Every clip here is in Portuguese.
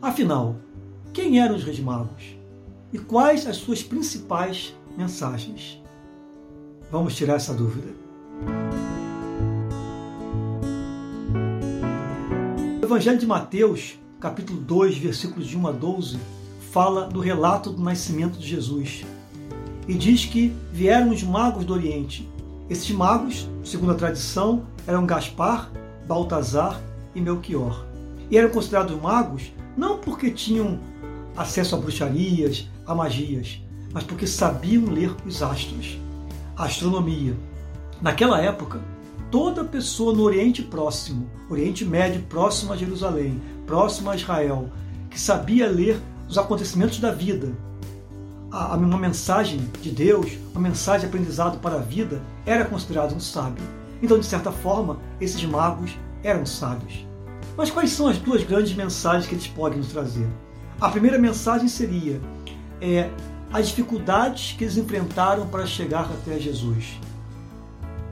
Afinal, quem eram os Reis Magos? E quais as suas principais mensagens? Vamos tirar essa dúvida. O Evangelho de Mateus, capítulo 2, versículos de 1 a 12, fala do relato do nascimento de Jesus. E diz que vieram os magos do Oriente. Esses magos, segundo a tradição, eram Gaspar, Baltazar e Melchior. E eram considerados magos não porque tinham acesso a bruxarias, a magias, mas porque sabiam ler os astros, a astronomia. Naquela época, toda pessoa no Oriente Próximo, Oriente Médio próximo a Jerusalém, próximo a Israel, que sabia ler os acontecimentos da vida, a, uma mensagem de Deus, uma mensagem de aprendizado para a vida, era considerado um sábio. Então, de certa forma, esses magos eram sábios. Mas quais são as duas grandes mensagens que eles podem nos trazer? A primeira mensagem seria é, as dificuldades que eles enfrentaram para chegar até Jesus.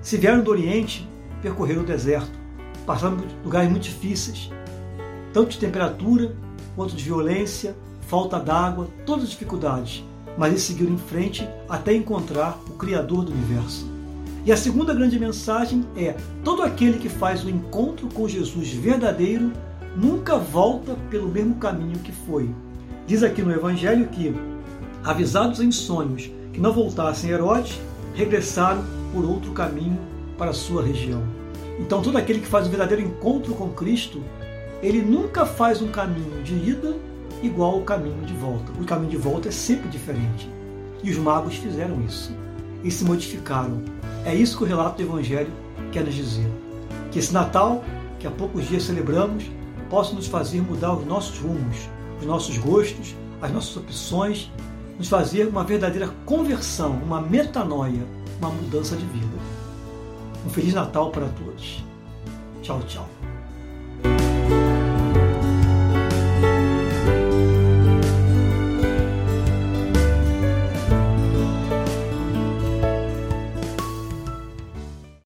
Se vieram do Oriente, percorreram o deserto, passaram por lugares muito difíceis, tanto de temperatura quanto de violência, falta d'água, todas as dificuldades, mas eles seguiram em frente até encontrar o Criador do universo. E a segunda grande mensagem é: todo aquele que faz o encontro com Jesus verdadeiro nunca volta pelo mesmo caminho que foi. Diz aqui no Evangelho que, avisados em sonhos que não voltassem Herodes, regressaram por outro caminho para a sua região. Então, todo aquele que faz o verdadeiro encontro com Cristo, ele nunca faz um caminho de ida igual ao caminho de volta. O caminho de volta é sempre diferente. E os magos fizeram isso e se modificaram. É isso que o relato do Evangelho quer nos dizer. Que esse Natal, que há poucos dias celebramos, possa nos fazer mudar os nossos rumos, os nossos gostos, as nossas opções, nos fazer uma verdadeira conversão, uma metanoia, uma mudança de vida. Um Feliz Natal para todos. Tchau, tchau.